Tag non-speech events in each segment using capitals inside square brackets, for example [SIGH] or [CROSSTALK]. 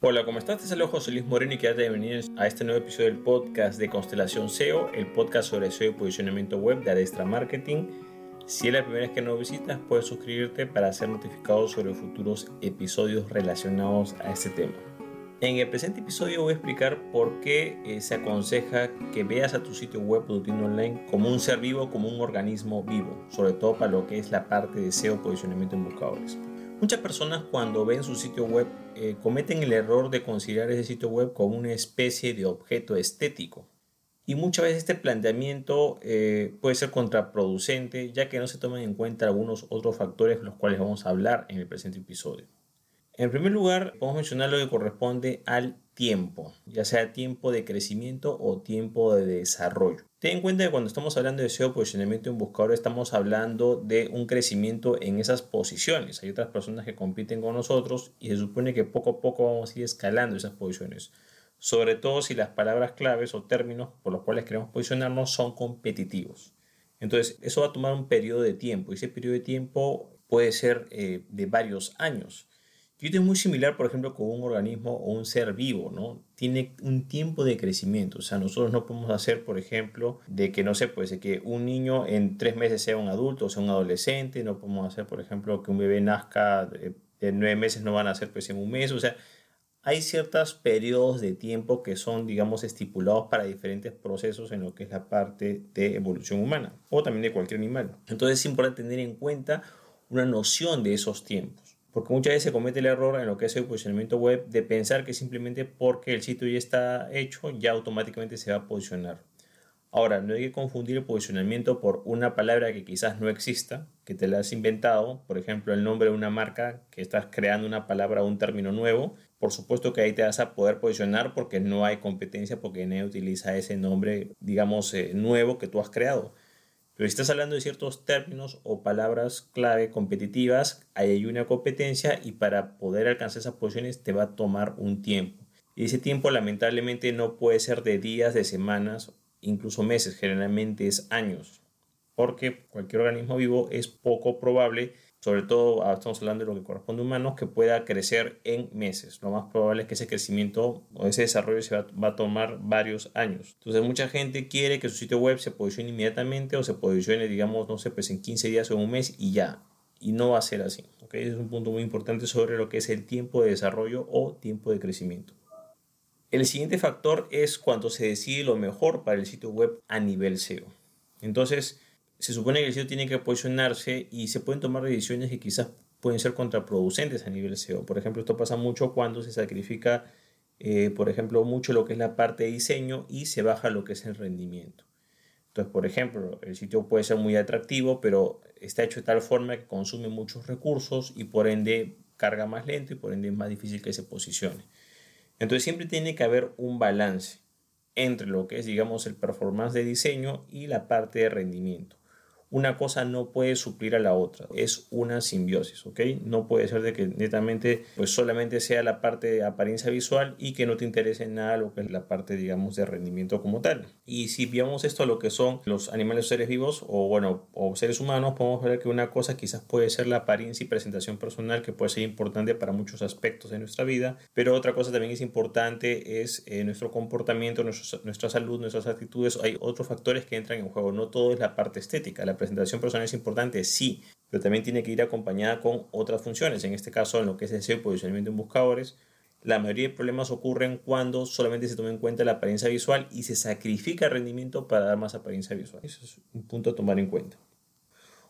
Hola, ¿cómo estás? Te saludo José Luis Moreno y quédate bienvenido a este nuevo episodio del podcast de Constelación SEO, el podcast sobre SEO y posicionamiento web de Adestra Marketing. Si es la primera vez que nos visitas, puedes suscribirte para ser notificado sobre futuros episodios relacionados a este tema. En el presente episodio voy a explicar por qué eh, se aconseja que veas a tu sitio web o tu tienda online como un ser vivo, como un organismo vivo, sobre todo para lo que es la parte de SEO posicionamiento en buscadores. Muchas personas cuando ven su sitio web eh, cometen el error de considerar ese sitio web como una especie de objeto estético. Y muchas veces este planteamiento eh, puede ser contraproducente ya que no se toman en cuenta algunos otros factores los cuales vamos a hablar en el presente episodio. En primer lugar, podemos mencionar lo que corresponde al tiempo, ya sea tiempo de crecimiento o tiempo de desarrollo. Ten en cuenta que cuando estamos hablando de SEO posicionamiento en buscador estamos hablando de un crecimiento en esas posiciones. Hay otras personas que compiten con nosotros y se supone que poco a poco vamos a ir escalando esas posiciones. Sobre todo si las palabras claves o términos por los cuales queremos posicionarnos son competitivos. Entonces, eso va a tomar un periodo de tiempo y ese periodo de tiempo puede ser eh, de varios años. Y es muy similar, por ejemplo, con un organismo o un ser vivo, ¿no? Tiene un tiempo de crecimiento. O sea, nosotros no podemos hacer, por ejemplo, de que, no sé, pues de que un niño en tres meses sea un adulto o sea un adolescente. No podemos hacer, por ejemplo, que un bebé nazca de, nueve meses, no van a ser pues en un mes. O sea, hay ciertos periodos de tiempo que son, digamos, estipulados para diferentes procesos en lo que es la parte de evolución humana o también de cualquier animal. Entonces es importante tener en cuenta una noción de esos tiempos. Porque muchas veces se comete el error en lo que es el posicionamiento web de pensar que simplemente porque el sitio ya está hecho, ya automáticamente se va a posicionar. Ahora, no hay que confundir el posicionamiento por una palabra que quizás no exista, que te la has inventado, por ejemplo, el nombre de una marca, que estás creando una palabra o un término nuevo. Por supuesto que ahí te vas a poder posicionar porque no hay competencia, porque nadie utiliza ese nombre, digamos, eh, nuevo que tú has creado. Pero si estás hablando de ciertos términos o palabras clave competitivas, ahí hay una competencia y para poder alcanzar esas posiciones te va a tomar un tiempo. Y ese tiempo lamentablemente no puede ser de días, de semanas, incluso meses, generalmente es años. Porque cualquier organismo vivo es poco probable sobre todo ah, estamos hablando de lo que corresponde a humanos, que pueda crecer en meses. Lo más probable es que ese crecimiento o ese desarrollo se va, a tomar varios años. Entonces mucha gente quiere que su sitio web se posicione inmediatamente o se posicione, digamos, no sé, pues en 15 días o un mes y ya. Y no va a ser así. Ese es un punto muy importante sobre lo que es el tiempo de desarrollo o tiempo de crecimiento. El siguiente factor es cuando se decide lo mejor para el sitio web a nivel SEO. Entonces, se supone que el sitio tiene que posicionarse y se pueden tomar decisiones que quizás pueden ser contraproducentes a nivel SEO. Por ejemplo, esto pasa mucho cuando se sacrifica, eh, por ejemplo, mucho lo que es la parte de diseño y se baja lo que es el rendimiento. Entonces, por ejemplo, el sitio puede ser muy atractivo, pero está hecho de tal forma que consume muchos recursos y por ende carga más lento y por ende es más difícil que se posicione. Entonces, siempre tiene que haber un balance entre lo que es, digamos, el performance de diseño y la parte de rendimiento una cosa no puede suplir a la otra, es una simbiosis, ¿ok? No puede ser de que netamente pues solamente sea la parte de apariencia visual y que no te interese nada lo que es la parte, digamos, de rendimiento como tal. Y si veamos esto a lo que son los animales o seres vivos o bueno, o seres humanos, podemos ver que una cosa quizás puede ser la apariencia y presentación personal que puede ser importante para muchos aspectos de nuestra vida, pero otra cosa también es importante es eh, nuestro comportamiento, nuestra salud, nuestras actitudes, hay otros factores que entran en juego, no todo es la parte estética, la presentación personal es importante, sí, pero también tiene que ir acompañada con otras funciones. En este caso, en lo que es el SEO, posicionamiento en buscadores, la mayoría de problemas ocurren cuando solamente se toma en cuenta la apariencia visual y se sacrifica rendimiento para dar más apariencia visual. Eso es un punto a tomar en cuenta.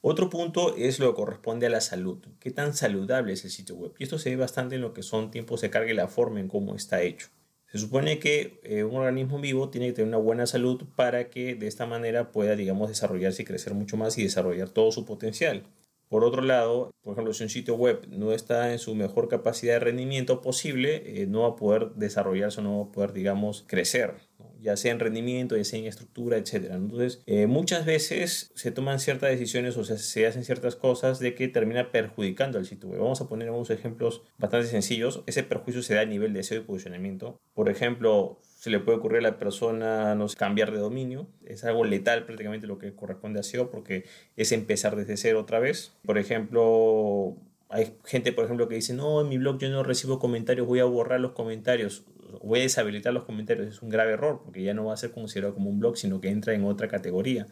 Otro punto es lo que corresponde a la salud. ¿Qué tan saludable es el sitio web? Y esto se ve bastante en lo que son tiempos de carga y la forma en cómo está hecho. Se supone que eh, un organismo vivo tiene que tener una buena salud para que de esta manera pueda, digamos, desarrollarse y crecer mucho más y desarrollar todo su potencial. Por otro lado, por ejemplo, si un sitio web no está en su mejor capacidad de rendimiento posible, eh, no va a poder desarrollarse, no va a poder, digamos, crecer, ya sea en rendimiento, ya sea en estructura, etc. Entonces, eh, muchas veces se toman ciertas decisiones o sea, se hacen ciertas cosas de que termina perjudicando al sitio web. Vamos a poner unos ejemplos bastante sencillos. Ese perjuicio se da a nivel de SEO y posicionamiento. Por ejemplo, se le puede ocurrir a la persona no cambiar de dominio. Es algo letal prácticamente lo que corresponde a SEO porque es empezar desde cero otra vez. Por ejemplo, hay gente, por ejemplo, que dice, no, en mi blog yo no recibo comentarios, voy a borrar los comentarios, voy a deshabilitar los comentarios. Es un grave error porque ya no va a ser considerado como un blog, sino que entra en otra categoría.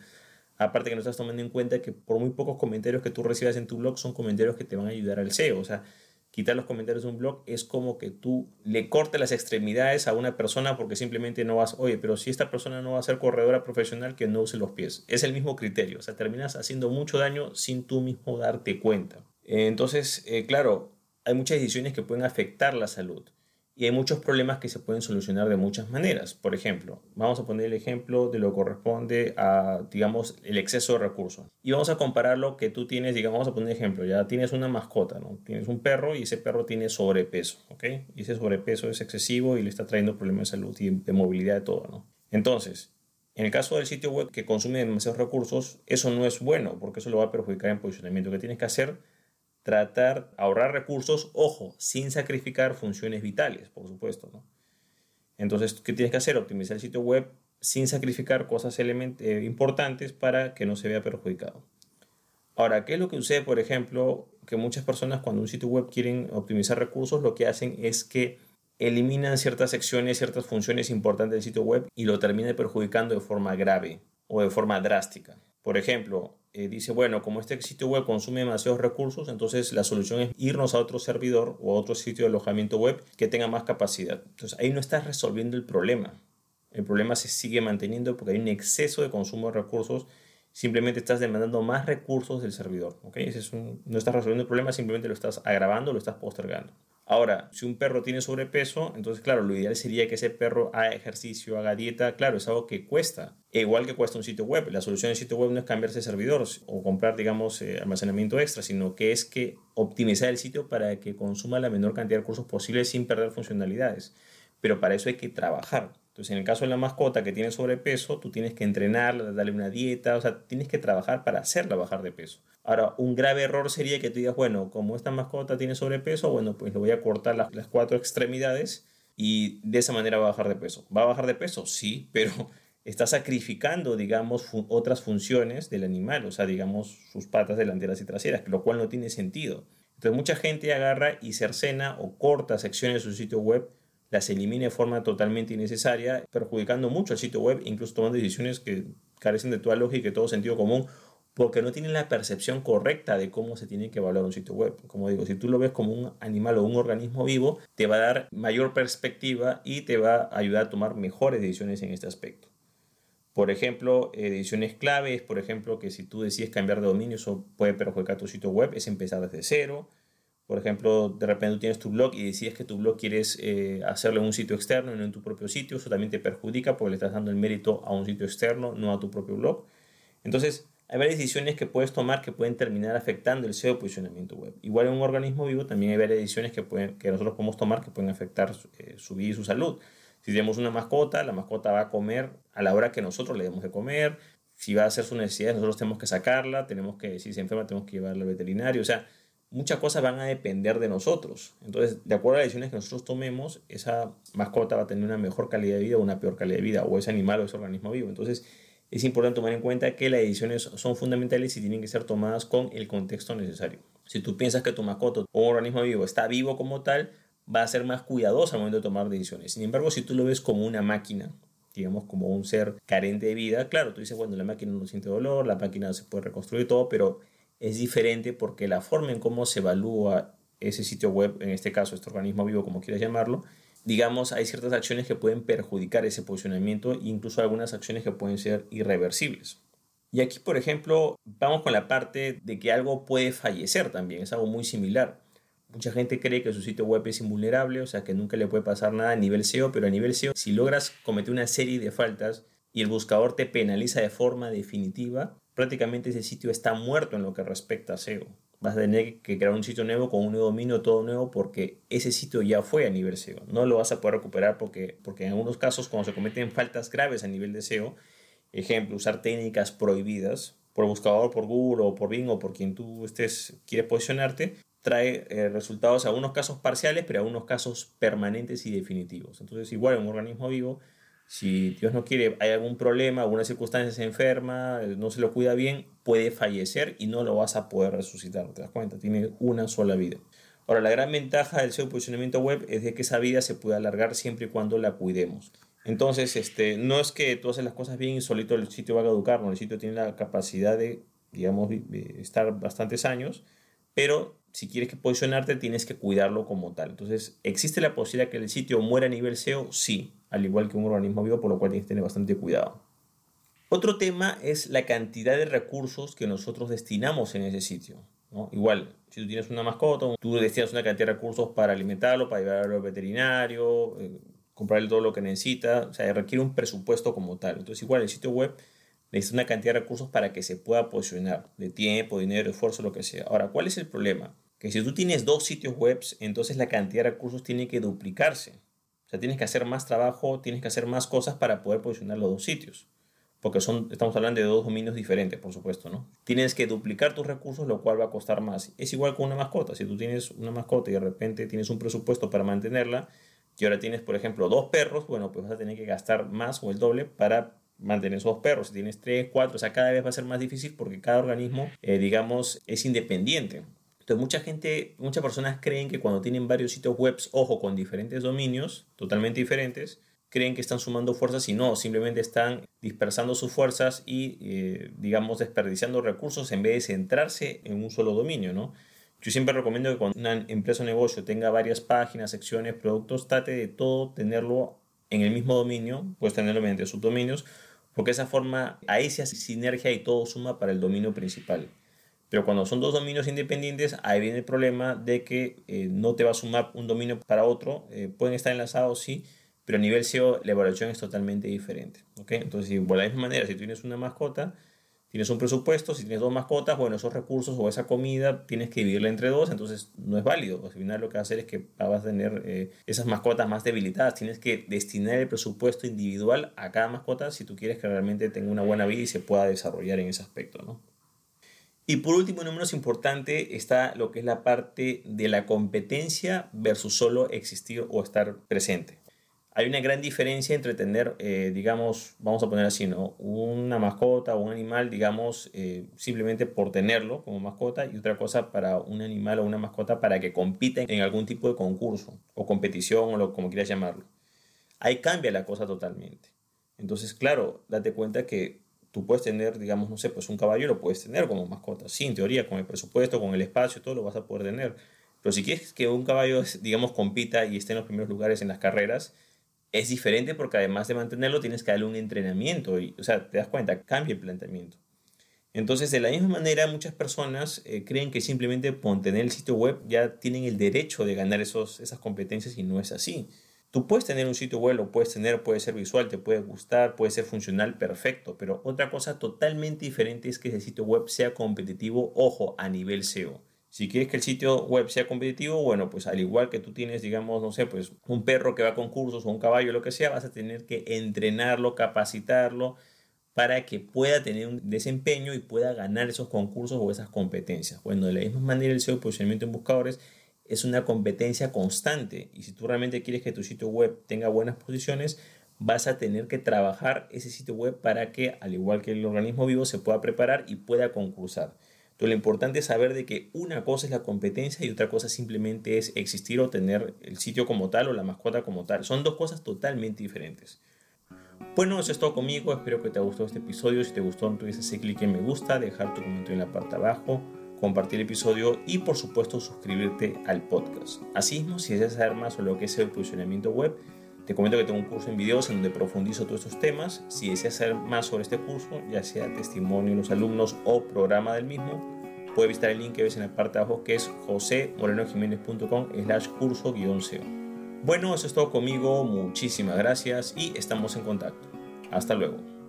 Aparte que no estás tomando en cuenta que por muy pocos comentarios que tú recibas en tu blog son comentarios que te van a ayudar al SEO. O sea, quitar los comentarios de un blog es como que tú le cortes las extremidades a una persona porque simplemente no vas, oye, pero si esta persona no va a ser corredora profesional, que no use los pies. Es el mismo criterio, o sea, terminas haciendo mucho daño sin tú mismo darte cuenta. Entonces, eh, claro, hay muchas decisiones que pueden afectar la salud y hay muchos problemas que se pueden solucionar de muchas maneras. Por ejemplo, vamos a poner el ejemplo de lo que corresponde a, digamos, el exceso de recursos. Y vamos a compararlo que tú tienes, digamos, vamos a poner un ejemplo, ya tienes una mascota, ¿no? Tienes un perro y ese perro tiene sobrepeso, ¿ok? Y ese sobrepeso es excesivo y le está trayendo problemas de salud y de movilidad de todo, ¿no? Entonces, en el caso del sitio web que consume demasiados recursos, eso no es bueno porque eso lo va a perjudicar en posicionamiento. ¿Qué tienes que hacer? Tratar, ahorrar recursos, ojo, sin sacrificar funciones vitales, por supuesto. Entonces, ¿qué tienes que hacer? Optimizar el sitio web sin sacrificar cosas eh, importantes para que no se vea perjudicado. Ahora, ¿qué es lo que sucede, por ejemplo, que muchas personas cuando un sitio web quieren optimizar recursos, lo que hacen es que eliminan ciertas secciones, ciertas funciones importantes del sitio web y lo terminan perjudicando de forma grave o de forma drástica. Por ejemplo, eh, dice, bueno, como este sitio web consume demasiados recursos, entonces la solución es irnos a otro servidor o a otro sitio de alojamiento web que tenga más capacidad. Entonces ahí no estás resolviendo el problema. El problema se sigue manteniendo porque hay un exceso de consumo de recursos. Simplemente estás demandando más recursos del servidor. no estás resolviendo el problema, simplemente lo estás agravando, lo estás postergando. Ahora, si un perro tiene sobrepeso, entonces claro, lo ideal sería que ese perro haga ejercicio, haga dieta, claro, es algo que cuesta, e igual que cuesta un sitio web. La solución del sitio web no es cambiarse de servidor o comprar, digamos, eh, almacenamiento extra, sino que es que optimizar el sitio para que consuma la menor cantidad de recursos posible sin perder funcionalidades. Pero para eso hay que trabajar. Entonces, en el caso de la mascota que tiene sobrepeso, tú tienes que entrenarla, darle una dieta, o sea, tienes que trabajar para hacerla bajar de peso. Ahora, un grave error sería que tú digas, bueno, como esta mascota tiene sobrepeso, bueno, pues le voy a cortar las, las cuatro extremidades y de esa manera va a bajar de peso. ¿Va a bajar de peso? Sí, pero [LAUGHS] está sacrificando, digamos, otras funciones del animal, o sea, digamos, sus patas delanteras y traseras, lo cual no tiene sentido. Entonces, mucha gente agarra y cercena o corta secciones de su sitio web las elimina de forma totalmente innecesaria, perjudicando mucho al sitio web, incluso tomando decisiones que carecen de toda lógica y todo sentido común, porque no tienen la percepción correcta de cómo se tiene que evaluar un sitio web. Como digo, si tú lo ves como un animal o un organismo vivo, te va a dar mayor perspectiva y te va a ayudar a tomar mejores decisiones en este aspecto. Por ejemplo, eh, decisiones claves, por ejemplo, que si tú decides cambiar de dominio, eso puede perjudicar tu sitio web, es empezar desde cero. Por ejemplo, de repente tienes tu blog y decides que tu blog quieres eh, hacerlo en un sitio externo y no en tu propio sitio. Eso también te perjudica porque le estás dando el mérito a un sitio externo, no a tu propio blog. Entonces, hay varias decisiones que puedes tomar que pueden terminar afectando el SEO posicionamiento web. Igual en un organismo vivo también hay varias decisiones que, pueden, que nosotros podemos tomar que pueden afectar eh, su vida y su salud. Si tenemos una mascota, la mascota va a comer a la hora que nosotros le demos de comer. Si va a hacer sus necesidades, nosotros tenemos que sacarla, tenemos que, si se enferma, tenemos que llevarla al veterinario. O sea, muchas cosas van a depender de nosotros. Entonces, de acuerdo a las decisiones que nosotros tomemos, esa mascota va a tener una mejor calidad de vida o una peor calidad de vida, o ese animal o ese organismo vivo. Entonces, es importante tomar en cuenta que las decisiones son fundamentales y tienen que ser tomadas con el contexto necesario. Si tú piensas que tu mascota o organismo vivo está vivo como tal, va a ser más cuidadoso al momento de tomar decisiones. Sin embargo, si tú lo ves como una máquina, digamos como un ser carente de vida, claro, tú dices, bueno, la máquina no siente dolor, la máquina se puede reconstruir todo, pero es diferente porque la forma en cómo se evalúa ese sitio web, en este caso este organismo vivo, como quieras llamarlo, digamos, hay ciertas acciones que pueden perjudicar ese posicionamiento e incluso algunas acciones que pueden ser irreversibles. Y aquí, por ejemplo, vamos con la parte de que algo puede fallecer también, es algo muy similar. Mucha gente cree que su sitio web es invulnerable, o sea que nunca le puede pasar nada a nivel SEO, pero a nivel SEO, si logras cometer una serie de faltas y el buscador te penaliza de forma definitiva, prácticamente ese sitio está muerto en lo que respecta a SEO. Vas a tener que crear un sitio nuevo con un nuevo dominio, todo nuevo, porque ese sitio ya fue a nivel SEO. No lo vas a poder recuperar porque, porque en algunos casos, cuando se cometen faltas graves a nivel de SEO, ejemplo, usar técnicas prohibidas por buscador, por Google o por Bing o por quien tú estés, quieres posicionarte, trae eh, resultados a algunos casos parciales, pero a algunos casos permanentes y definitivos. Entonces, igual en un organismo vivo, Si Dios no quiere, hay algún problema, alguna circunstancia se enferma, no se lo cuida bien, puede fallecer y no lo vas a poder resucitar. ¿Te das cuenta? Tiene una sola vida. Ahora, la gran ventaja del SEO posicionamiento web es de que esa vida se puede alargar siempre y cuando la cuidemos. Entonces, este, no es que tú haces las cosas bien y solito el sitio va a caducar, no, el sitio tiene la capacidad de, digamos, estar bastantes años, pero si quieres que posicionarte tienes que cuidarlo como tal. Entonces, ¿existe la posibilidad que el sitio muera a nivel SEO? Sí, al igual que un organismo vivo, por lo cual tienes que tener bastante cuidado. Otro tema es la cantidad de recursos que nosotros destinamos en ese sitio. Igual, si tú tienes una mascota, tú destinas una cantidad de recursos para alimentarlo, para llevarlo al veterinario, eh, comprarle todo lo que necesita, o sea, requiere un presupuesto como tal. Entonces, igual el sitio web necesita una cantidad de recursos para que se pueda posicionar, de tiempo, dinero, esfuerzo, lo que sea. Ahora, ¿cuál es el problema? Que si tú tienes dos sitios web, entonces la cantidad de recursos tiene que duplicarse. O sea, tienes que hacer más trabajo, tienes que hacer más cosas para poder posicionar los dos sitios. Porque son, estamos hablando de dos dominios diferentes, por supuesto, ¿no? Tienes que duplicar tus recursos, lo cual va a costar más. Es igual con una mascota. Si tú tienes una mascota y de repente tienes un presupuesto para mantenerla, y ahora tienes, por ejemplo, dos perros, bueno, pues vas a tener que gastar más o el doble para mantener esos perros. Si tienes tres, cuatro, o sea, cada vez va a ser más difícil porque cada organismo, eh, digamos, es independiente. Entonces, mucha gente, muchas personas creen que cuando tienen varios sitios web, ojo, con diferentes dominios, totalmente diferentes, creen que están sumando fuerzas y no, simplemente están dispersando sus fuerzas y, eh, digamos, desperdiciando recursos en vez de centrarse en un solo dominio, ¿no? Yo siempre recomiendo que cuando una empresa o negocio tenga varias páginas, secciones, productos, trate de todo tenerlo en el mismo dominio, puedes tenerlo mediante subdominios, porque esa forma ahí se hace sinergia y todo suma para el dominio principal. Pero cuando son dos dominios independientes, ahí viene el problema de que eh, no te va a sumar un dominio para otro. Eh, pueden estar enlazados, sí, pero a nivel SEO la evaluación es totalmente diferente. ¿okay? Entonces, de la misma manera, si tienes una mascota, Tienes un presupuesto, si tienes dos mascotas, bueno, esos recursos o esa comida tienes que dividirla entre dos, entonces no es válido. Al final lo que va a hacer es que vas a tener eh, esas mascotas más debilitadas. Tienes que destinar el presupuesto individual a cada mascota si tú quieres que realmente tenga una buena vida y se pueda desarrollar en ese aspecto, ¿no? Y por último, no menos importante, está lo que es la parte de la competencia versus solo existir o estar presente hay una gran diferencia entre tener, eh, digamos, vamos a poner así, ¿no? Una mascota o un animal, digamos, eh, simplemente por tenerlo como mascota y otra cosa para un animal o una mascota para que compita en algún tipo de concurso o competición o lo, como quieras llamarlo. Ahí cambia la cosa totalmente. Entonces, claro, date cuenta que tú puedes tener, digamos, no sé, pues un caballo lo puedes tener como mascota. Sí, en teoría, con el presupuesto, con el espacio, todo lo vas a poder tener. Pero si quieres que un caballo, digamos, compita y esté en los primeros lugares en las carreras, es diferente porque además de mantenerlo tienes que darle un entrenamiento y, o sea, te das cuenta, cambia el planteamiento. Entonces, de la misma manera, muchas personas eh, creen que simplemente por tener el sitio web ya tienen el derecho de ganar esos, esas competencias y no es así. Tú puedes tener un sitio web, lo puedes tener, puede ser visual, te puede gustar, puede ser funcional, perfecto, pero otra cosa totalmente diferente es que ese sitio web sea competitivo, ojo, a nivel SEO. Si quieres que el sitio web sea competitivo, bueno, pues al igual que tú tienes, digamos, no sé, pues un perro que va a concursos o un caballo, lo que sea, vas a tener que entrenarlo, capacitarlo para que pueda tener un desempeño y pueda ganar esos concursos o esas competencias. Bueno, de la misma manera el SEO posicionamiento en buscadores es una competencia constante y si tú realmente quieres que tu sitio web tenga buenas posiciones, vas a tener que trabajar ese sitio web para que, al igual que el organismo vivo, se pueda preparar y pueda concursar. Lo importante es saber de que una cosa es la competencia y otra cosa simplemente es existir o tener el sitio como tal o la mascota como tal. Son dos cosas totalmente diferentes. Bueno, eso es todo conmigo. Espero que te haya gustado este episodio. Si te gustó, no olvides hacer clic en me gusta, dejar tu comentario en la parte abajo, compartir el episodio y por supuesto suscribirte al podcast. Asimismo, si deseas saber más sobre lo que es el posicionamiento web, te comento que tengo un curso en videos en donde profundizo todos estos temas. Si deseas saber más sobre este curso, ya sea testimonio de los alumnos o programa del mismo, puedes visitar el link que ves en la parte de abajo que es josemorenojiménez.com slash curso guion SEO. Bueno, eso es todo conmigo. Muchísimas gracias y estamos en contacto. Hasta luego.